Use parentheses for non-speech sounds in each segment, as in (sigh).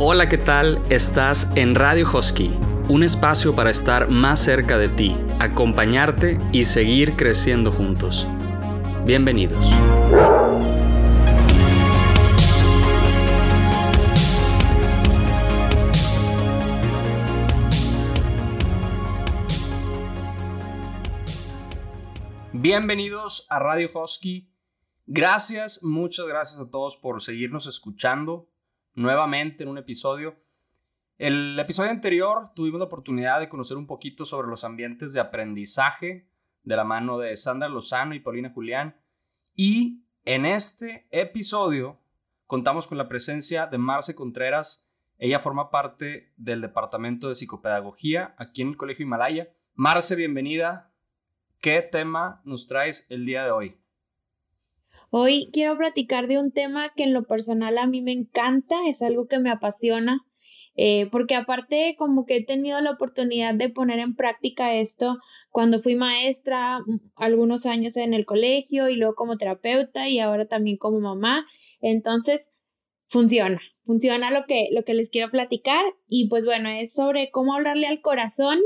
Hola, ¿qué tal? Estás en Radio Husky, un espacio para estar más cerca de ti, acompañarte y seguir creciendo juntos. Bienvenidos. Bienvenidos a Radio Husky. Gracias, muchas gracias a todos por seguirnos escuchando nuevamente en un episodio. El episodio anterior tuvimos la oportunidad de conocer un poquito sobre los ambientes de aprendizaje de la mano de Sandra Lozano y Paulina Julián. Y en este episodio contamos con la presencia de Marce Contreras. Ella forma parte del Departamento de Psicopedagogía aquí en el Colegio Himalaya. Marce, bienvenida. ¿Qué tema nos traes el día de hoy? Hoy quiero platicar de un tema que en lo personal a mí me encanta, es algo que me apasiona, eh, porque aparte como que he tenido la oportunidad de poner en práctica esto cuando fui maestra mm, algunos años en el colegio y luego como terapeuta y ahora también como mamá, entonces funciona, funciona lo que, lo que les quiero platicar y pues bueno, es sobre cómo hablarle al corazón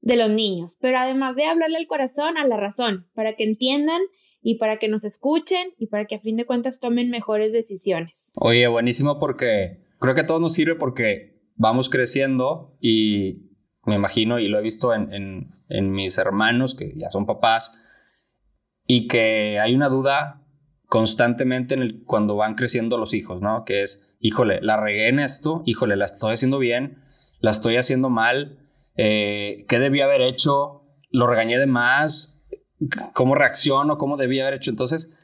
de los niños, pero además de hablarle al corazón, a la razón, para que entiendan y para que nos escuchen y para que a fin de cuentas tomen mejores decisiones. Oye, buenísimo porque creo que todo nos sirve porque vamos creciendo y me imagino y lo he visto en, en mis hermanos que ya son papás y que hay una duda constantemente cuando van creciendo los hijos, ¿no? Que es, híjole, la regué en esto, híjole, la estoy haciendo bien, la estoy haciendo mal, eh, qué debía haber hecho, lo regañé de más, cómo reacciono, cómo debía haber hecho. Entonces,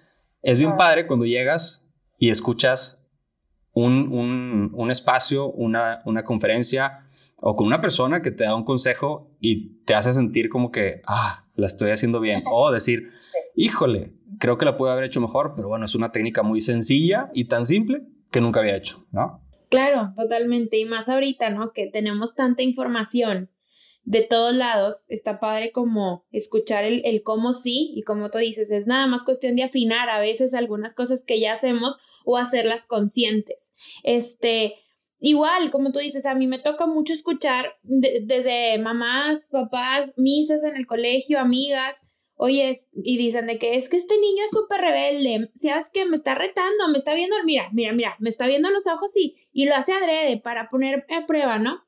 es bien padre cuando llegas y escuchas un, un, espacio, una, una, conferencia o con una persona que te da un consejo y te hace sentir como que, ah, la estoy haciendo bien. (laughs) O decir, híjole, creo que la puedo haber hecho mejor, pero bueno, es una técnica muy sencilla y tan simple que nunca había hecho, ¿no? Claro, totalmente. Y más ahorita, ¿no? Que tenemos tanta información de todos lados, está padre como escuchar el, el cómo sí y como tú dices, es nada más cuestión de afinar a veces algunas cosas que ya hacemos o hacerlas conscientes. Este, igual, como tú dices, a mí me toca mucho escuchar desde mamás, papás, misas en el colegio, amigas, oye, y dicen de que es que este niño es súper rebelde, sabes que me está retando, me está viendo, mira, mira, mira, me está viendo los ojos y, y lo hace adrede para poner a prueba, ¿no?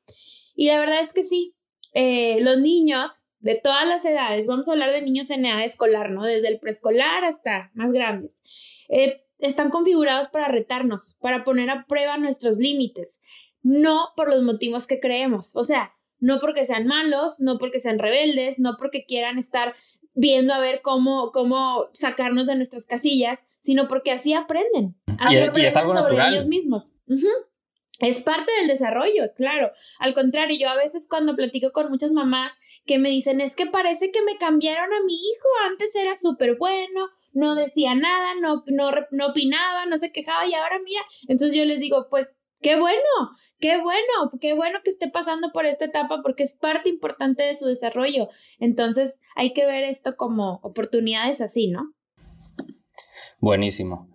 Y la verdad es que sí, eh, los niños de todas las edades, vamos a hablar de niños en edad escolar, ¿no? Desde el preescolar hasta más grandes, eh, están configurados para retarnos, para poner a prueba nuestros límites, no por los motivos que creemos, o sea, no porque sean malos, no porque sean rebeldes, no porque quieran estar viendo a ver cómo, cómo sacarnos de nuestras casillas, sino porque así aprenden. Así aprenden sobre ellos mismos. Es parte del desarrollo, claro. Al contrario, yo a veces cuando platico con muchas mamás que me dicen, es que parece que me cambiaron a mi hijo, antes era súper bueno, no decía nada, no, no, no opinaba, no se quejaba y ahora mira, entonces yo les digo, pues qué bueno, qué bueno, qué bueno que esté pasando por esta etapa porque es parte importante de su desarrollo. Entonces hay que ver esto como oportunidades así, ¿no? Buenísimo.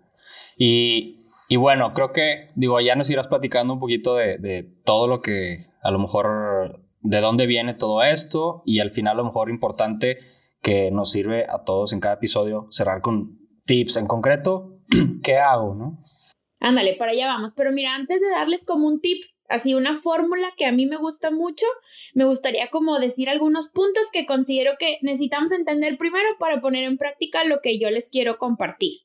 Y y bueno, creo que, digo, ya nos irás platicando un poquito de, todo lo que, a lo mejor, de dónde viene todo esto y al final a lo mejor importante que nos sirve a todos en cada episodio cerrar con tips en concreto. (clears throat) ¿Qué hago, no? Ándale, para allá vamos. Pero mira, antes de darles como un tip, así una fórmula que a mí me gusta mucho, me gustaría como decir algunos puntos que considero que necesitamos entender primero para poner en práctica lo que yo les quiero compartir.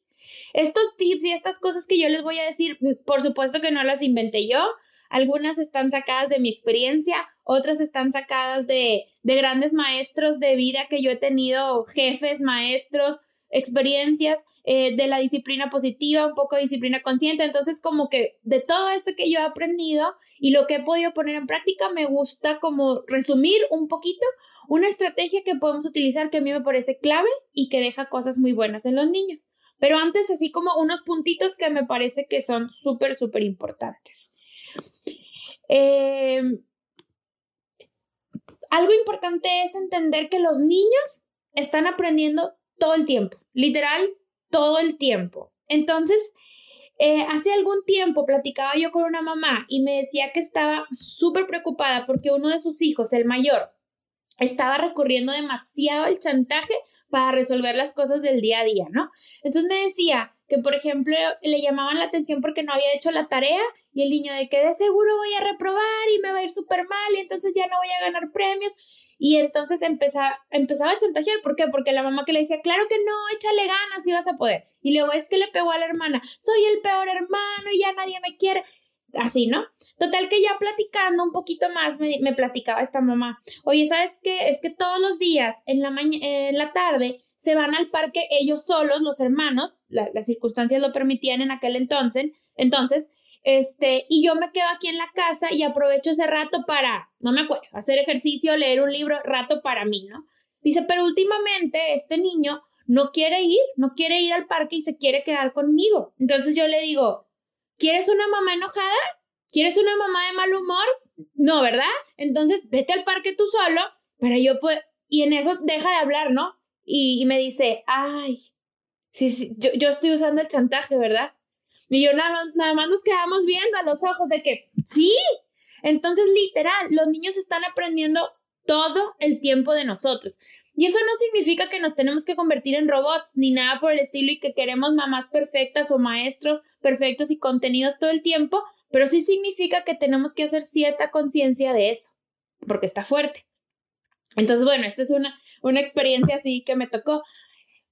Estos tips y estas cosas que yo les voy a decir, mm, por supuesto que no las inventé yo. Algunas están sacadas de mi experiencia, otras están sacadas de, de grandes maestros de vida que yo he tenido, jefes, maestros, experiencias eh, de la disciplina positiva, un poco de disciplina consciente. Entonces, como que de todo eso que yo he aprendido y lo que he podido poner en práctica, me gusta como resumir un poquito una estrategia que podemos utilizar que a mí me parece clave y que deja cosas muy buenas en los niños. Pero antes, así como unos puntitos que me parece que son súper, súper importantes. Eh, algo importante es entender que los niños están aprendiendo todo el tiempo, literal, todo el tiempo. Entonces, eh, hace algún tiempo platicaba yo con una mamá y me decía que estaba súper preocupada porque uno de sus hijos, el mayor, estaba recurriendo demasiado al chantaje para resolver las cosas del día a día, ¿no? Entonces me decía que, por ejemplo, le llamaban la atención porque no había hecho la tarea y el niño de que de seguro voy a reprobar y me va a ir súper mal y entonces ya no voy a ganar premios. Y entonces empezaba, empezaba a chantajear. ¿Por qué? Porque la mamá que le decía, claro que no, échale ganas y vas a poder. Y luego es que le pegó a la hermana, soy el peor hermano y ya nadie me quiere así, ¿no? Total que ya platicando un poquito más me, me platicaba esta mamá, oye, ¿sabes qué? Es que todos los días en la, en la tarde se van al parque ellos solos, los hermanos, las circunstancias lo permitían en aquel entonces, entonces, este, y yo me quedo aquí en la casa y aprovecho ese rato para, no me acuerdo, hacer ejercicio, leer un libro, rato para mí, ¿no? Dice, pero últimamente este niño no quiere ir, no quiere ir al parque y se quiere quedar conmigo. Entonces yo le digo, ¿Quieres una mamá enojada? ¿Quieres una mamá de mal humor? No, ¿verdad? Entonces vete al parque tú solo para yo poder... Y en eso deja de hablar, ¿no? Y, me dice, ay, sí, sí, yo, yo, estoy usando el chantaje, ¿verdad? Y yo nada, nada más nos quedamos viendo a los ojos de que, sí. Entonces, literal, los niños están aprendiendo todo el tiempo de nosotros. Y eso no significa que nos tenemos que convertir en robots ni nada por el estilo y que queremos mamás perfectas o maestros perfectos y contenidos todo el tiempo, pero sí significa que tenemos que hacer cierta conciencia de eso, porque está fuerte. Entonces, bueno, esta es una, una experiencia así que me tocó.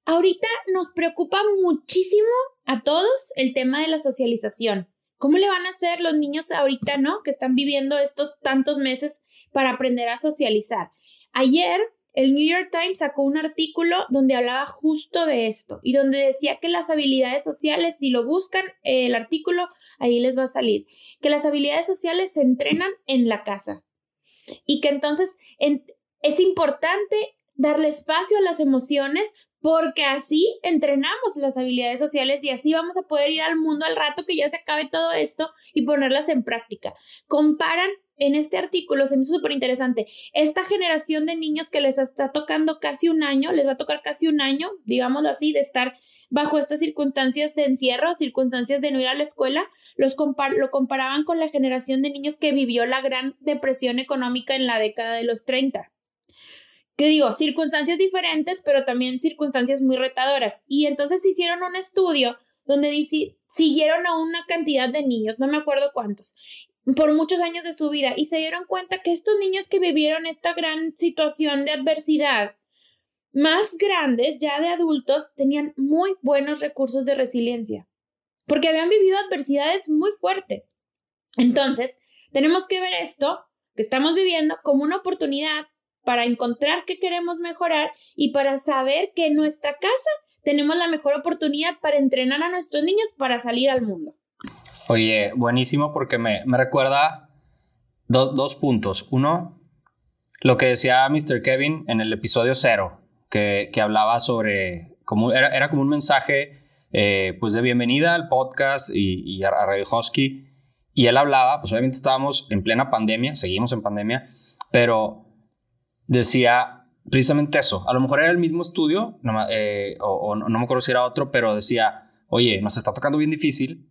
Ahorita nos preocupa muchísimo a todos el tema de la socialización. ¿Cómo le van a hacer los niños ahorita, no? Que están viviendo estos tantos meses para aprender a socializar. Ayer el New York Times sacó un artículo donde hablaba justo de esto y donde decía que las habilidades sociales, si lo buscan el artículo, ahí les va a salir, que las habilidades sociales se entrenan en la casa y que entonces es importante darle espacio a las emociones porque así entrenamos las habilidades sociales y así vamos a poder ir al mundo al rato que ya se acabe todo esto y ponerlas en práctica. Comparan en este artículo, se me hizo súper interesante, esta generación de niños que les está tocando casi un año, les va a tocar casi un año, digámoslo así, de estar bajo estas circunstancias de encierro, circunstancias de no ir a la escuela, los lo comparaban con la generación de niños que vivió la gran depresión económica en la década de los 30 que digo, circunstancias diferentes, pero también circunstancias muy retadoras. Y entonces hicieron un estudio donde siguieron a una cantidad de niños, no me acuerdo cuántos, por muchos años de su vida y se dieron cuenta que estos niños que vivieron esta gran situación de adversidad, más grandes, ya de adultos, tenían muy buenos recursos de resiliencia, porque habían vivido adversidades muy fuertes. Entonces, tenemos que ver esto que estamos viviendo como una oportunidad para encontrar qué queremos mejorar y para saber que en nuestra casa tenemos la mejor oportunidad para entrenar a nuestros niños para salir al mundo. Oye, buenísimo porque me, recuerda dos puntos. Uno, lo que decía Mr. Kevin en el episodio cero, que, hablaba sobre, como, era, como un mensaje eh, pues de bienvenida al podcast y, a Radio Husky. Y él hablaba, pues obviamente estábamos en plena pandemia, seguimos en pandemia, pero decía precisamente eso. A lo mejor era el mismo estudio, eh, o, o no me acuerdo si era otro, pero decía, oye, nos está tocando bien difícil,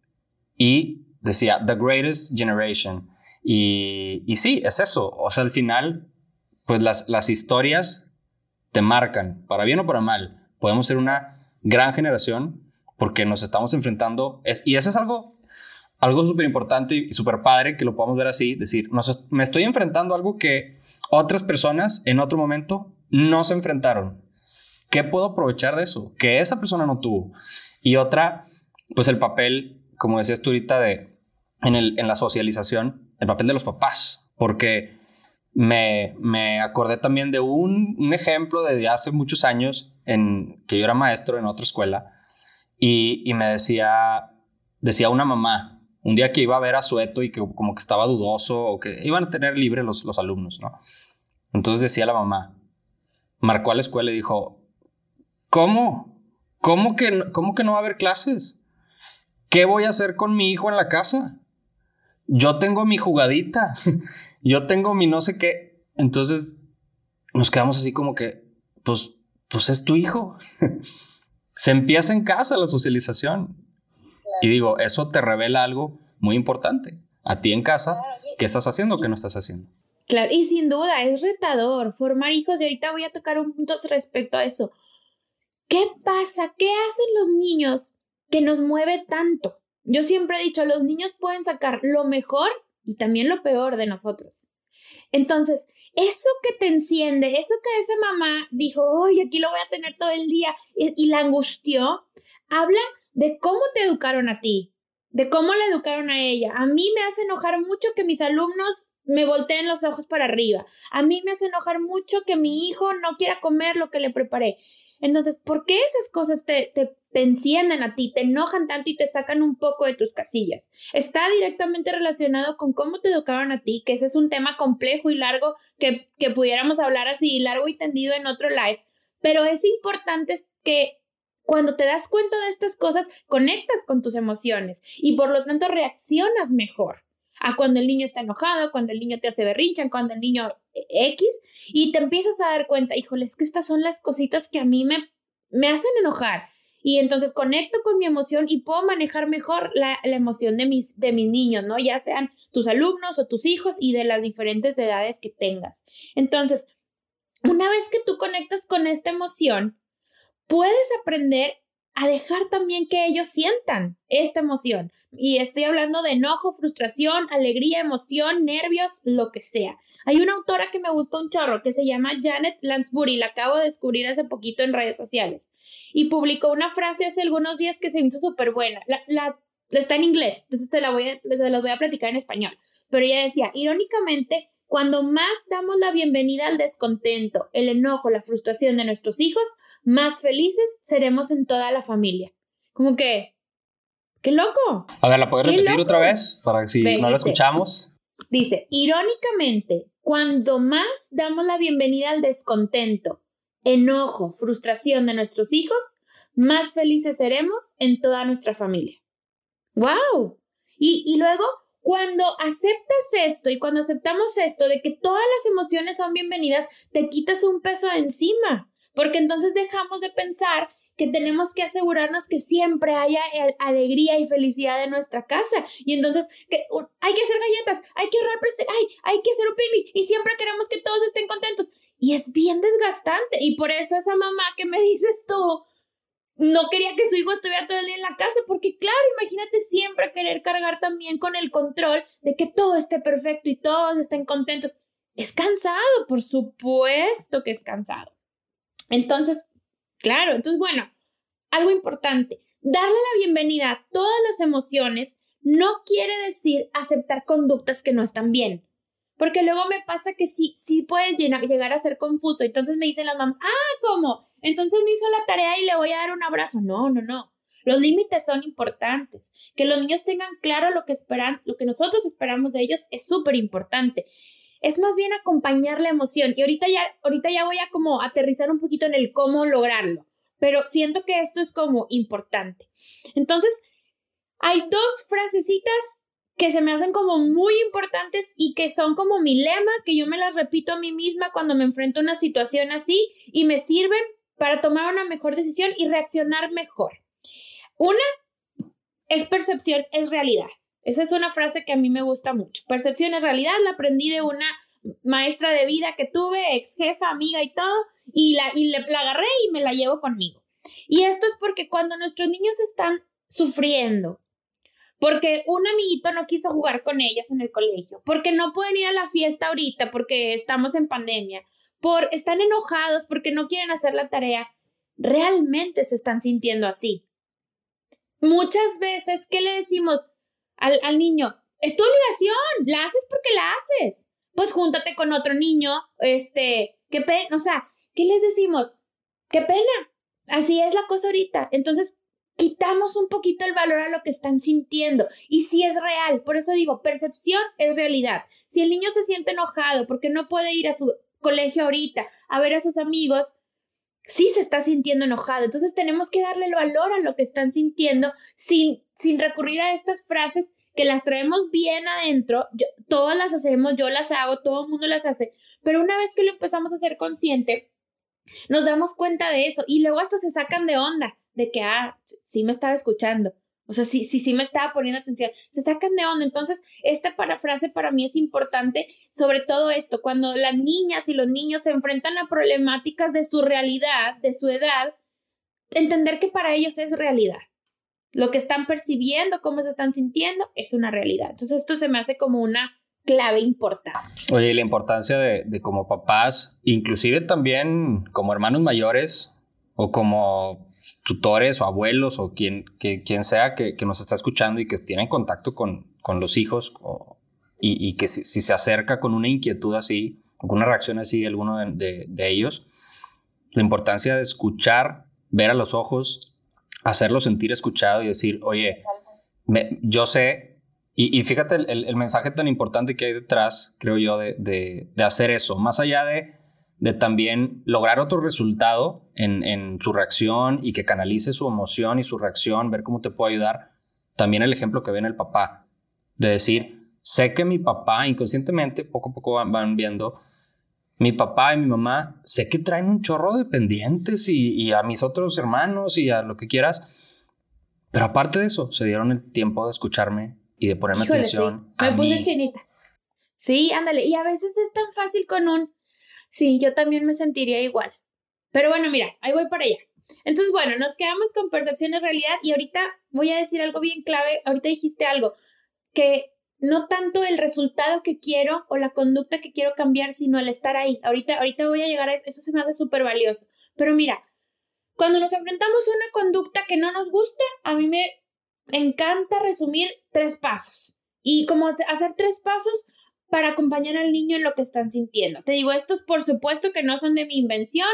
y decía The Greatest Generation. Y, y sí, es eso. O sea, al final, pues las, las historias te marcan, para bien o para mal. Podemos ser una gran generación porque nos estamos enfrentando, es, y eso es algo, algo súper importante y súper padre que lo podamos ver así, decir, me estoy enfrentando a algo que otras personas en otro momento no se enfrentaron. ¿Qué puedo aprovechar de eso? Que esa persona no tuvo. Y otra, pues el papel como decías tú ahorita, de, en, el, en la socialización, el papel de los papás, porque me, me acordé también de un, un, ejemplo de hace muchos años en que yo era maestro en otra escuela y, y, me decía, decía una mamá, un día que iba a ver a Sueto y que como que estaba dudoso o que iban a tener libre los, los alumnos, ¿no? Entonces decía la mamá, marcó a la escuela y dijo, ¿cómo? ¿Cómo que, ¿Cómo que no va a haber clases? ¿Qué voy a hacer con mi hijo en la casa? Yo tengo mi jugadita, (laughs) yo tengo mi no sé qué. Entonces nos quedamos así como que, pues, pues es tu hijo. (laughs) Se empieza en casa la socialización. Y digo, eso te revela algo muy importante. A ti en casa, ¿qué estás haciendo o qué no estás haciendo? Claro, y sin duda es retador formar hijos y ahorita voy a tocar un punto respecto a eso. ¿Qué pasa? ¿Qué hacen los niños que nos mueve tanto? Yo siempre he dicho, los niños pueden sacar lo mejor y también lo peor de nosotros. Entonces, eso que te enciende, eso que esa mamá dijo, oye, aquí lo voy a tener todo el día y, y la angustió, habla de cómo te educaron a ti, de cómo la educaron a ella. A mí me hace enojar mucho que mis alumnos me volteen los ojos para arriba. A mí me hace enojar mucho que mi hijo no quiera comer lo que le preparé. Entonces, ¿por qué esas cosas te, te, te, encienden a ti, te enojan tanto y te sacan un poco de tus casillas? Está directamente relacionado con cómo te educaron a ti, que ese es un tema complejo y largo que, que pudiéramos hablar así, largo y tendido en otro live. Pero es importante que cuando te das cuenta de estas cosas, conectas con tus emociones y por lo tanto reaccionas mejor a cuando el niño está enojado, cuando el niño te hace berrincha, cuando el niño X, y te empiezas a dar cuenta, híjole, es que estas son las cositas que a mí me, me hacen enojar. Y entonces conecto con mi emoción y puedo manejar mejor la, la, emoción de mis, de mis niños, ¿no? Ya sean tus alumnos o tus hijos y de las diferentes edades que tengas. Entonces, una vez que tú conectas con esta emoción, puedes aprender a dejar también que ellos sientan esta emoción. Y estoy hablando de enojo, frustración, alegría, emoción, nervios, lo que sea. Hay una autora que me gustó un chorro que se llama Janet Lansbury, la acabo de descubrir hace poquito en redes sociales. Y publicó una frase hace algunos días que se me hizo súper buena. Está en inglés, entonces te la voy a, te las voy a platicar en español. Pero ella decía, irónicamente, cuando más damos la bienvenida al descontento, el enojo, la frustración de nuestros hijos, más felices seremos en toda la familia. Como que, ¡qué loco! A ver, ¿la puedes repetir otra vez para que si no la escuchamos? Dice, irónicamente, cuando más damos la bienvenida al descontento, enojo, frustración de nuestros hijos, más felices seremos en toda nuestra familia. ¡Wow! Y, y luego cuando aceptas esto y cuando aceptamos esto de que todas las emociones son bienvenidas, te quitas un peso de encima. Porque entonces dejamos de pensar que tenemos que asegurarnos que siempre haya alegría y felicidad en nuestra casa. Y entonces que, uh, hay que hacer galletas, hay que ahorrar, hay, hay que hacer un picnic y siempre queremos que todos estén contentos. Y es bien desgastante. Y por eso esa mamá que me (laughs) dices tú, no quería que su hijo estuviera todo el día en la casa, porque claro, imagínate siempre querer cargar también con el control de que todo esté perfecto y todos estén contentos. Es cansado, por supuesto que es cansado. Entonces, claro, entonces bueno, algo importante, darle la bienvenida a todas las emociones no quiere decir aceptar conductas que no están bien. Porque luego me pasa que sí, sí puede llegar a ser confuso. Entonces me dicen las mamás, ah, ¿cómo? Entonces me hizo la tarea y le voy a dar un abrazo. No, no, no. Los límites son importantes. Que los niños tengan claro lo que esperan, lo que nosotros esperamos de ellos es súper importante. Es más bien acompañar la emoción. Y ahorita ya, ahorita ya voy a como aterrizar un poquito en el cómo lograrlo. Pero siento que esto es como importante. Entonces, hay dos frasecitas que se me hacen como muy importantes y que son como mi lema, que yo me las repito a mí misma cuando me enfrento a una situación así y me sirven para tomar una mejor decisión y reaccionar mejor. Una es percepción, es realidad. Esa es una frase que a mí me gusta mucho. Percepción es realidad, la aprendí de una maestra de vida que tuve, ex jefa, amiga y todo, y la, y la agarré y me la llevo conmigo. Y esto es porque cuando nuestros niños están sufriendo, porque un amiguito no quiso jugar con ellas en el colegio, porque no pueden ir a la fiesta ahorita porque estamos en pandemia, por están enojados porque no quieren hacer la tarea, realmente se están sintiendo así. Muchas veces, ¿qué le decimos al, al niño? Es tu obligación, la haces porque la haces. Pues júntate con otro niño, este, qué pena, o sea, ¿qué les decimos? Qué pena. Así es la cosa ahorita. Entonces, quitamos un poquito el valor a lo que están sintiendo. Y si es real, por eso digo, percepción es realidad. Si el niño se siente enojado porque no puede ir a su colegio ahorita a ver a sus amigos, sí se está sintiendo enojado. Entonces tenemos que darle el valor a lo que están sintiendo sin, sin recurrir a estas frases que las traemos bien adentro. todas las hacemos, yo las hago, todo el mundo las hace. Pero una vez que lo empezamos a hacer consciente, Nos damos cuenta de eso y luego hasta se sacan de onda, de que, ah, sí me estaba escuchando. O sea, sí, sí, sí me estaba poniendo atención. Se sacan de onda. Entonces, esta parafrase para mí es importante, sobre todo esto, cuando las niñas y los niños se enfrentan a problemáticas de su realidad, de su edad, entender que para ellos es realidad. Lo que están percibiendo, cómo se están sintiendo, es una realidad. Entonces, esto se me hace como una clave importante. Oye, la importancia de, de como papás, inclusive también como hermanos mayores, o como tutores o abuelos o quien, que, quien sea que, que, nos está escuchando y que tiene contacto con, con los hijos y, y, que si, si, se acerca con una inquietud así, con una reacción así, alguno de, de, ellos, la importancia de escuchar, ver a los ojos, hacerlo sentir escuchado y decir, oye, me, yo sé, y, y fíjate el, el, el, mensaje tan importante que hay detrás, creo yo, de, de hacer eso, más allá de de también lograr otro resultado en, en, su reacción y que canalice su emoción y su reacción, ver cómo te puedo ayudar. También el ejemplo que ve en el papá, de decir, sé que mi papá, inconscientemente, poco a poco van, viendo, mi papá y mi mamá, sé que traen un chorro de pendientes y, y, a mis otros hermanos y a lo que quieras, pero aparte de eso, se dieron el tiempo de escucharme y de ponerme atención. Sí. Me puse chinita. Sí, ándale. Y a veces es tan fácil con un Sí, yo también me sentiría igual. Pero bueno, mira, ahí voy para allá. Entonces, bueno, nos quedamos con percepciones realidad y ahorita voy a decir algo bien clave. Ahorita dijiste algo, que no tanto el resultado que quiero o la conducta que quiero cambiar, sino el estar ahí. Ahorita, ahorita voy a llegar a eso, eso se me hace súper valioso. Pero mira, cuando nos enfrentamos a una conducta que no nos gusta, a mí me encanta resumir tres pasos. Y como hacer tres pasos, para acompañar al niño en lo que están sintiendo. Te digo, estos por supuesto que no son de mi invención,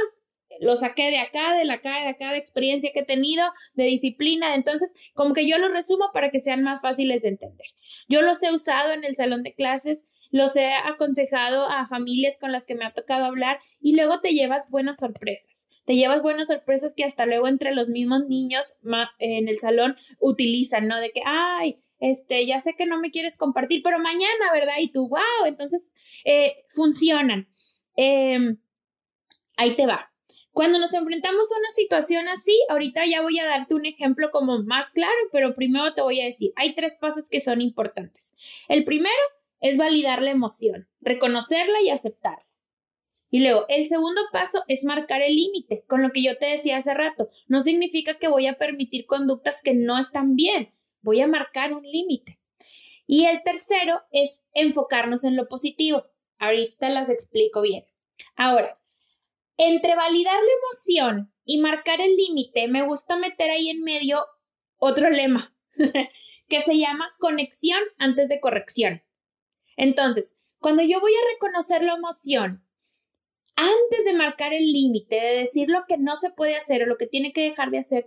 lo saqué de acá, de la acá, de acá, de experiencia que he tenido, de disciplina, entonces como que yo los resumo para que sean más fáciles de entender. Yo los he usado en el salón de clases, los he aconsejado a familias con las que me ha tocado hablar y luego te llevas buenas sorpresas. Te llevas buenas sorpresas que hasta luego entre los mismos niños en el salón utilizan, ¿no? De que, ay, este, ya sé que no me quieres compartir, pero mañana, ¿verdad? Y tú, wow, entonces eh, funcionan. Eh, ahí te va. Cuando nos enfrentamos a una situación así, ahorita ya voy a darte un ejemplo como más claro, pero primero te voy a decir, hay tres pasos que son importantes. El primero es validar la emoción, reconocerla y aceptarla. Y luego, el segundo paso es marcar el límite, con lo que yo te decía hace rato. No significa que voy a permitir conductas que no están bien, voy a marcar un límite. Y el tercero es enfocarnos en lo positivo. Ahorita las explico bien. Ahora, entre validar la emoción y marcar el límite, me gusta meter ahí en medio otro lema (laughs) que se llama conexión antes de corrección. Entonces, cuando yo voy a reconocer la emoción, antes de marcar el límite, de decir lo que no se puede hacer o lo que tiene que dejar de hacer,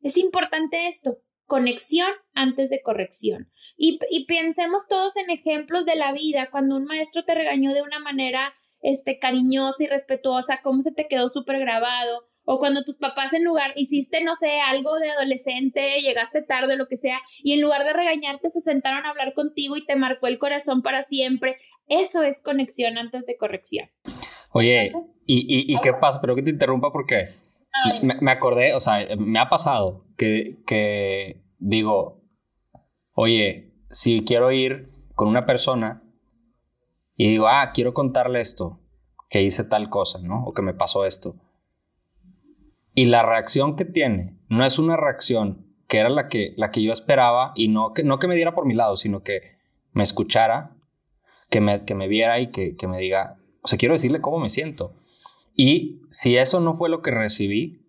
es importante esto, conexión antes de corrección. Y, y, pensemos todos en ejemplos de la vida, cuando un maestro te regañó de una manera este, cariñosa y respetuosa, cómo se te quedó súper grabado, o cuando tus papás en lugar hiciste, no sé, algo de adolescente, llegaste tarde, lo que sea, y en lugar de regañarte se sentaron a hablar contigo y te marcó el corazón para siempre. Eso es conexión antes de corrección. Oye, ¿y, y, y qué pasa? Pero que te interrumpa porque me, acordé, o sea, me ha pasado que, que digo, oye, si quiero ir con una persona y digo, ah, quiero contarle esto, que hice tal cosa, ¿no? O que me pasó esto y la reacción que tiene no es una reacción que era la que, la que yo esperaba y no que, no que me diera por mi lado, sino que me escuchara, que me, que me viera y que, que me diga, o sea, quiero decirle cómo me siento. Y si eso no fue lo que recibí,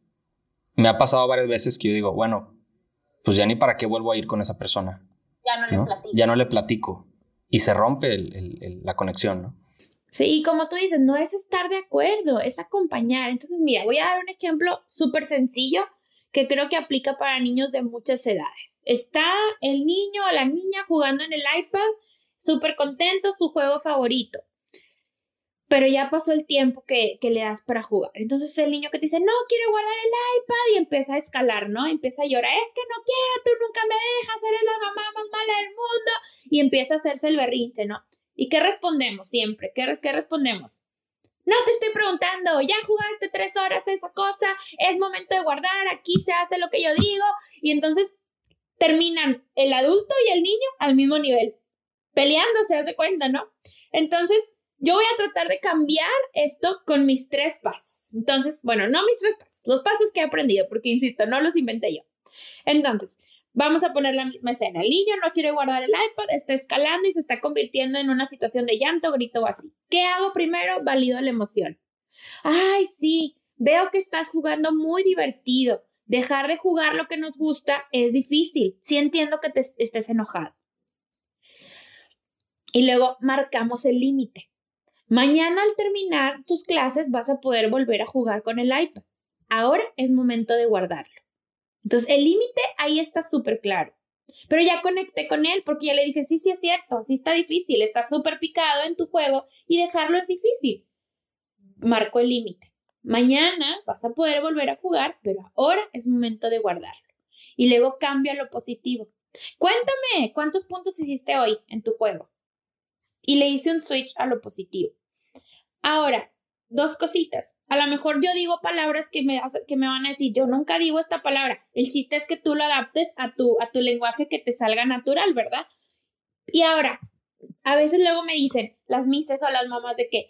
me ha pasado varias veces que yo digo, bueno, pues ya ni para qué vuelvo a ir con esa persona. Ya no, ¿no? le platico. Ya no le platico. Y se rompe el, el, el, la conexión, ¿no? Sí, como tú dices, no es estar de acuerdo, es acompañar. Entonces, mira, voy a dar un ejemplo súper sencillo que creo que aplica para niños de muchas edades. Está el niño o la niña jugando en el iPad, súper contento, su juego favorito. Pero ya pasó el tiempo que, que, le das para jugar. Entonces el niño que te dice, no, quiero guardar el iPad y empieza a escalar, ¿no? Empieza a llorar, es que no quiero, tú nunca me dejas, eres la mamá más mala del mundo. Y empieza a hacerse el berrinche, ¿no? ¿Y qué respondemos siempre? ¿Qué, qué respondemos? No te estoy preguntando, ya jugaste tres horas esa cosa, es momento de guardar, aquí se hace lo que yo digo. Y entonces terminan el adulto y el niño al mismo nivel, peleándose, haz de cuenta, ¿no? Entonces, yo voy a tratar de cambiar esto con mis tres pasos. Entonces, bueno, no mis tres pasos, los pasos que he aprendido, porque insisto, no los inventé yo. Entonces, vamos a poner la misma escena. El niño no quiere guardar el iPad, está escalando y se está convirtiendo en una situación de llanto, grito o así. ¿Qué hago primero? Valido la emoción. Ay, sí, veo que estás jugando muy divertido. Dejar de jugar lo que nos gusta es difícil. Sí entiendo que estés enojado. Y luego marcamos el límite. Mañana al terminar tus clases vas a poder volver a jugar con el iPad. Ahora es momento de guardarlo. Entonces, el límite ahí está súper claro. Pero ya conecté con él porque ya le dije, sí, sí es cierto, sí está difícil, está súper picado en tu juego y dejarlo es difícil. Marco el límite. Mañana vas a poder volver a jugar, pero ahora es momento de guardarlo. Y luego cambio a lo positivo. Cuéntame, ¿cuántos puntos hiciste hoy en tu juego? Y le hice un switch a lo positivo. Ahora, dos cositas. A lo mejor yo digo palabras que me, que me van a decir, yo nunca digo esta palabra. El chiste es que tú lo adaptes a tu, a tu lenguaje que te salga natural, ¿verdad? Y ahora, a veces luego me dicen las mises o las mamás de que,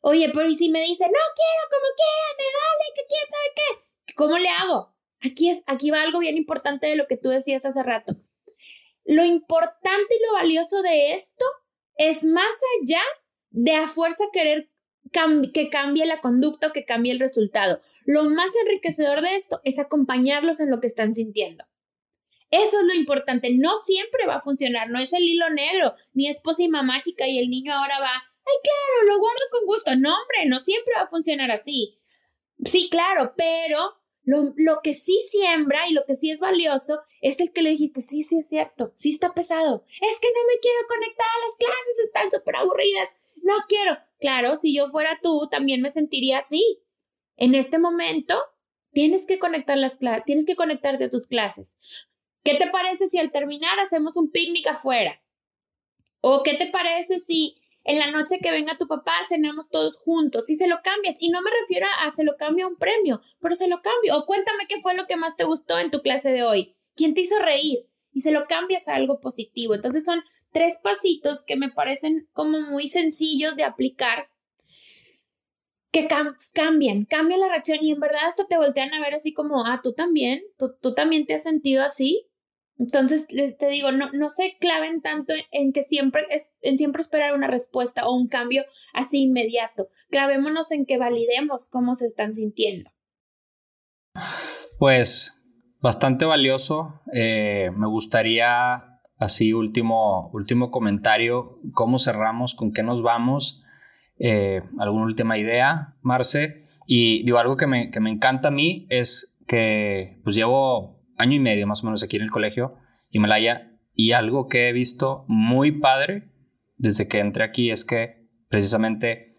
oye, pero y si me dicen, no quiero, como quiera, me dale, que quién sabe qué, ¿cómo le hago? Aquí, es, aquí va algo bien importante de lo que tú decías hace rato. Lo importante y lo valioso de esto es más allá de a fuerza querer que cambie la conducta o que cambie el resultado. Lo más enriquecedor de esto es acompañarlos en lo que están sintiendo. Eso es lo importante. No siempre va a funcionar, no es el hilo negro, ni es pócima mágica y el niño ahora va, ay, claro, lo guardo con gusto. No, hombre, no siempre va a funcionar así. Sí, claro, pero lo, que sí siembra y lo que sí es valioso es el que le dijiste, sí, sí es cierto, sí está pesado. Es que no me quiero conectar a las clases, están súper aburridas. No quiero. Claro, si yo fuera tú, también me sentiría así. En este momento, tienes que conectar las clases, tienes que conectarte a tus clases. ¿Qué te parece si al terminar hacemos un picnic afuera? ¿O qué te parece si en la noche que venga tu papá cenamos todos juntos y se lo cambias. Y no me refiero a, se lo cambio a un premio, pero se lo cambio. O cuéntame qué fue lo que más te gustó en tu clase de hoy. ¿Quién te hizo reír? Y se lo cambias a algo positivo. Entonces son tres pasitos que me parecen como muy sencillos de aplicar que cambian, cambian la reacción y en verdad hasta te voltean a ver así como, ah, tú también, tú, tú también te has sentido así entonces, te digo, no, no se claven tanto en, que siempre es, en siempre esperar una respuesta o un cambio así inmediato. Clavémonos en que validemos cómo se están sintiendo. Pues bastante valioso. Eh, me gustaría, así, último, último comentario, cómo cerramos, con qué nos vamos. Eh, ¿Alguna última idea, Marce? Y digo, algo que me, que me encanta a mí es que pues llevo año y medio más o menos aquí en el colegio, Himalaya, y algo que he visto muy padre desde que entré aquí es que precisamente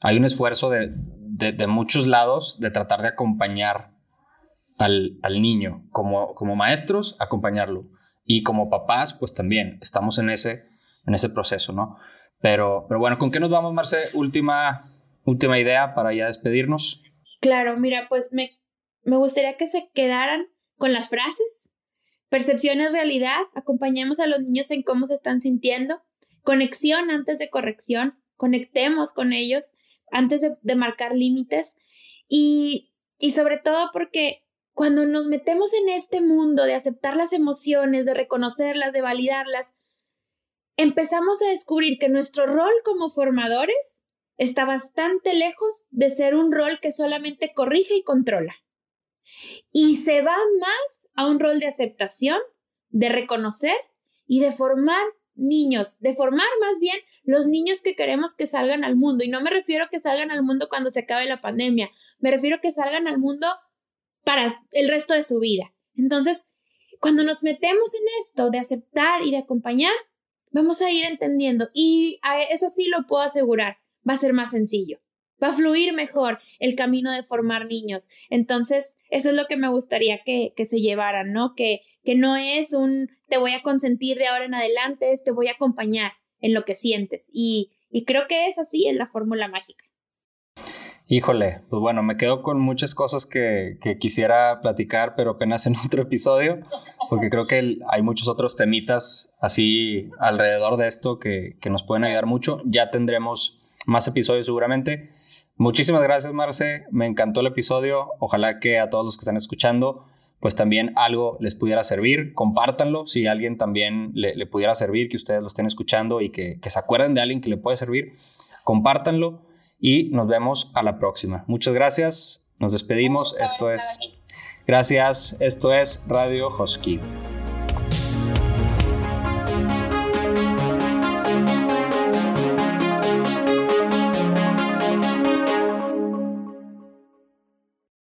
hay un esfuerzo de, de, muchos lados de tratar de acompañar al, al, niño, como, como maestros, acompañarlo, y como papás, pues también estamos en ese, en ese proceso, ¿no? Pero, pero bueno, ¿con qué nos vamos, Marce? Última, última idea para ya despedirnos. Claro, mira, pues me, me gustaría que se quedaran con las frases. Percepción es realidad, acompañamos a los niños en cómo se están sintiendo. Conexión antes de corrección, conectemos con ellos antes de, marcar límites. Y, y sobre todo porque cuando nos metemos en este mundo de aceptar las emociones, de reconocerlas, de validarlas, empezamos a descubrir que nuestro rol como formadores está bastante lejos de ser un rol que solamente corrige y controla y se va más a un rol de aceptación, de reconocer y de formar niños, de formar más bien los niños que queremos que salgan al mundo. Y no me refiero a que salgan al mundo cuando se acabe la pandemia, me refiero a que salgan al mundo para el resto de su vida. Entonces, cuando nos metemos en esto de aceptar y de acompañar, vamos a ir entendiendo y eso sí lo puedo asegurar, va a ser más sencillo va a fluir mejor el camino de formar niños. Entonces, eso es lo que me gustaría que, se llevaran, ¿no? Que, que no es un te voy a consentir de ahora en adelante, es te voy a acompañar en lo que sientes. Y, y creo que es así, es la fórmula mágica. Híjole, pues bueno, me quedo con muchas cosas que, quisiera platicar, pero apenas en (laughs) otro episodio, porque creo que hay muchos otros temitas así alrededor de esto que, que nos pueden ayudar mucho. Ya tendremos más episodios seguramente. Muchísimas gracias, Marce. Me encantó el episodio. Ojalá que a todos los que están escuchando, pues también algo les pudiera servir. Compártanlo si alguien también le, pudiera servir, que ustedes lo estén escuchando y que, que se acuerden de alguien que le puede servir. Compártanlo y nos vemos a la próxima. Muchas gracias, nos despedimos. Esto es... Gracias, esto es Radio Hosky.